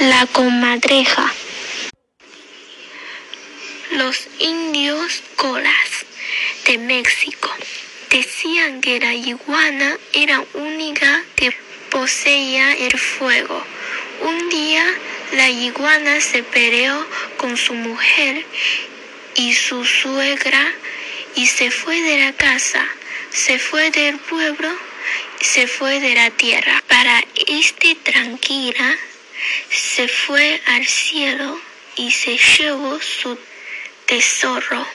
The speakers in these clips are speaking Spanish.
La comadreja. Los indios colas de México decían que la iguana era única que poseía el fuego. Un día la iguana se peleó con su mujer y su suegra y se fue de la casa, se fue del pueblo, se fue de la tierra. Para este tranquila, se fue al cielo y se llevó su tesoro,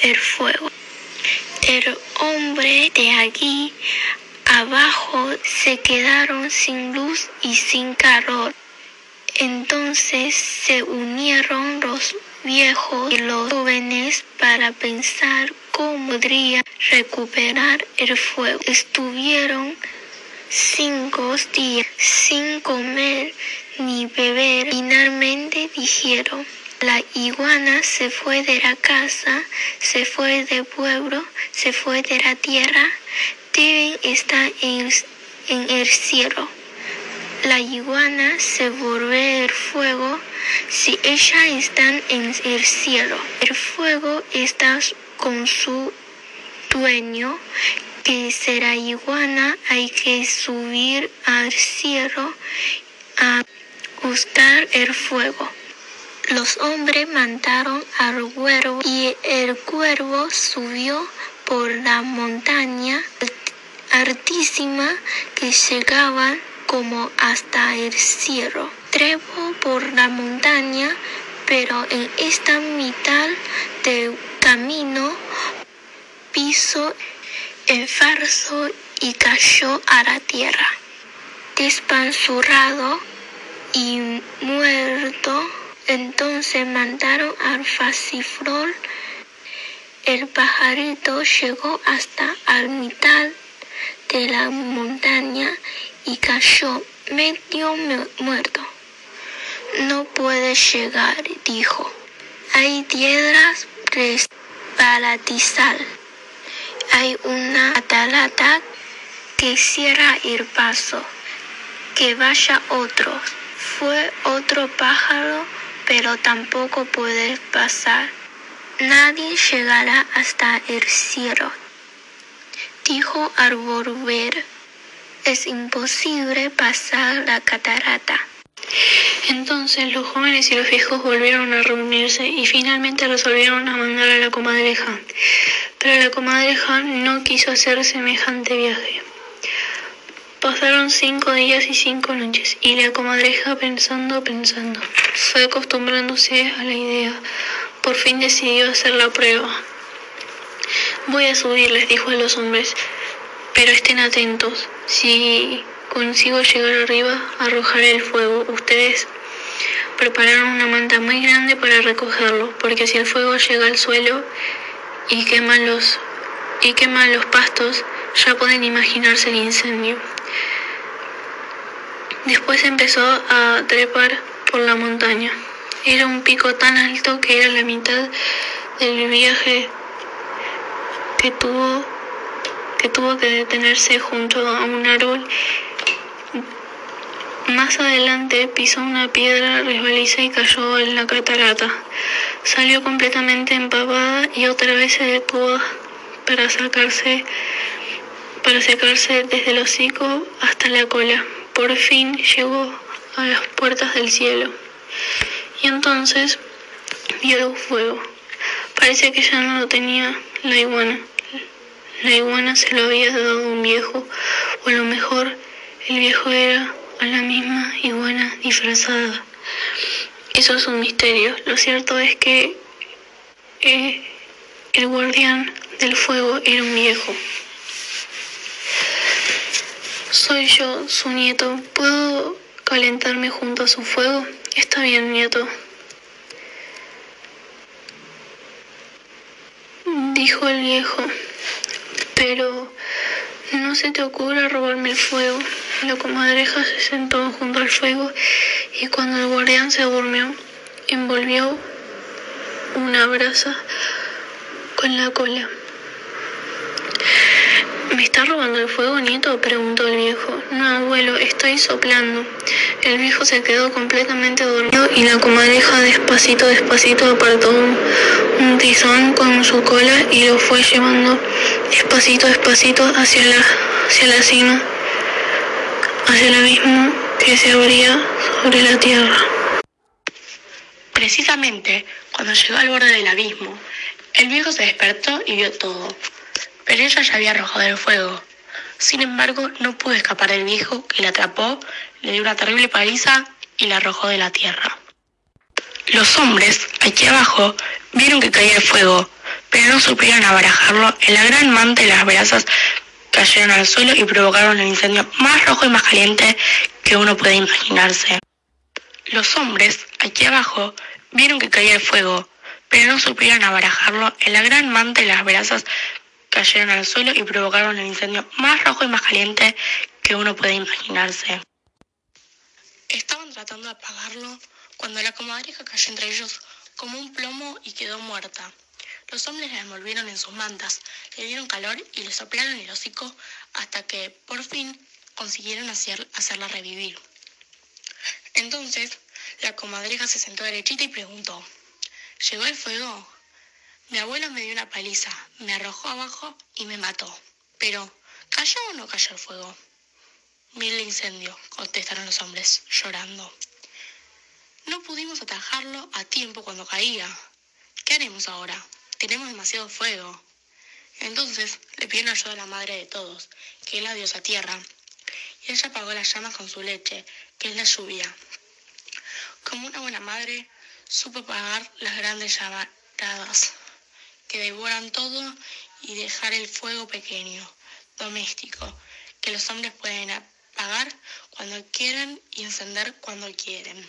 el fuego. El hombre de allí abajo se quedaron sin luz y sin calor. Entonces se unieron los viejos y los jóvenes para pensar cómo podría recuperar el fuego. Estuvieron cinco días sin comer ni beber. Finalmente dijeron, la iguana se fue de la casa, se fue del pueblo, se fue de la tierra, deben estar en, el cielo. La iguana se vuelve el fuego si ella está en el cielo. El fuego está con su dueño, que será iguana, hay que subir al cielo a buscar el fuego. Los hombres mandaron al cuervo y el cuervo subió por la montaña altísima que llegaba como hasta el cielo. Trepo por la montaña, pero en esta mitad del camino pisó el farso y cayó a la tierra. Despanzurrado y muerto, entonces mandaron al facifrol. El pajarito llegó hasta la mitad de la montaña y cayó medio muerto. No puede llegar, dijo. Hay piedras resbaladizas. Hay una atalata que cierra el paso. Que vaya otro. Fue otro pájaro pero tampoco puede pasar. Nadie llegará hasta el cielo. Dijo al volver, es imposible pasar la catarata. Entonces los jóvenes y los viejos volvieron a reunirse y finalmente resolvieron a mandar a la comadreja. Pero la comadreja no quiso hacer semejante viaje. Pasaron cinco días y cinco noches, y la comadreja pensando, pensando, fue acostumbrándose a la idea. Por fin decidió hacer la prueba. Voy a subir, les dijo a los hombres, pero estén atentos. Si consigo llegar arriba, arrojaré el fuego. Ustedes prepararon una manta muy grande para recogerlo, porque si el fuego llega al suelo y quema los, y quema los pastos, ya pueden imaginarse el incendio. Después empezó a trepar por la montaña. Era un pico tan alto que era la mitad del viaje que tuvo que tuvo que detenerse junto a un árbol. Más adelante pisó una piedra resbaliza y cayó en la catarata. Salió completamente empapada y otra vez se detuvo para sacarse para secarse desde el hocico hasta la cola. Por fin llegó a las puertas del cielo. Y entonces vio el fuego. Parece que ya no lo tenía la iguana. La iguana se lo había dado un viejo, o a lo mejor el viejo era a la misma iguana disfrazada. Eso es un misterio. Lo cierto es que eh, el guardián del fuego era un viejo. Soy yo, su nieto. ¿Puedo calentarme junto a su fuego? Está bien, nieto. Dijo el viejo. Pero no se te ocurra robarme el fuego. La comadreja se sentó junto al fuego y cuando el guardián se durmió, envolvió una brasa con la cola. ¿Me está robando el fuego, nieto? preguntó el viejo. No, abuelo, estoy soplando. El viejo se quedó completamente dormido y la comadreja despacito, despacito apartó un, un tizón con su cola y lo fue llevando despacito, despacito hacia la, hacia la cima, hacia el abismo que se abría sobre la tierra. Precisamente cuando llegó al borde del abismo, el viejo se despertó y vio todo, pero ella ya había arrojado el fuego. Sin embargo, no pudo escapar del viejo que la atrapó, le dio una terrible paliza y la arrojó de la tierra. Los hombres, aquí abajo, vieron que caía el fuego, pero no supieron abarajarlo en la gran manta y las brasas cayeron al suelo y provocaron el incendio más rojo y más caliente que uno puede imaginarse. Los hombres, aquí abajo, vieron que caía el fuego, pero no supieron abarajarlo en la gran manta y las brasas cayeron al suelo y provocaron el incendio más rojo y más caliente que uno puede imaginarse. Estaban tratando de apagarlo cuando la comadreja cayó entre ellos como un plomo y quedó muerta. Los hombres la envolvieron en sus mantas, le dieron calor y le soplaron el hocico hasta que, por fin, consiguieron hacer, hacerla revivir. Entonces, la comadreja se sentó derechita y preguntó, ¿llegó el fuego? Mi abuelo me dio una paliza, me arrojó abajo y me mató. Pero, ¿cayó o no cayó el fuego? Mil incendio, contestaron los hombres, llorando. No pudimos atajarlo a tiempo cuando caía. ¿Qué haremos ahora? Tenemos demasiado fuego. Entonces le pidieron ayuda a la madre de todos, que es la diosa tierra, y ella apagó las llamas con su leche, que es la lluvia. Como una buena madre, supo apagar las grandes llamaradas que devoran todo y dejar el fuego pequeño, doméstico, que los hombres pueden apagar cuando quieren y encender cuando quieren.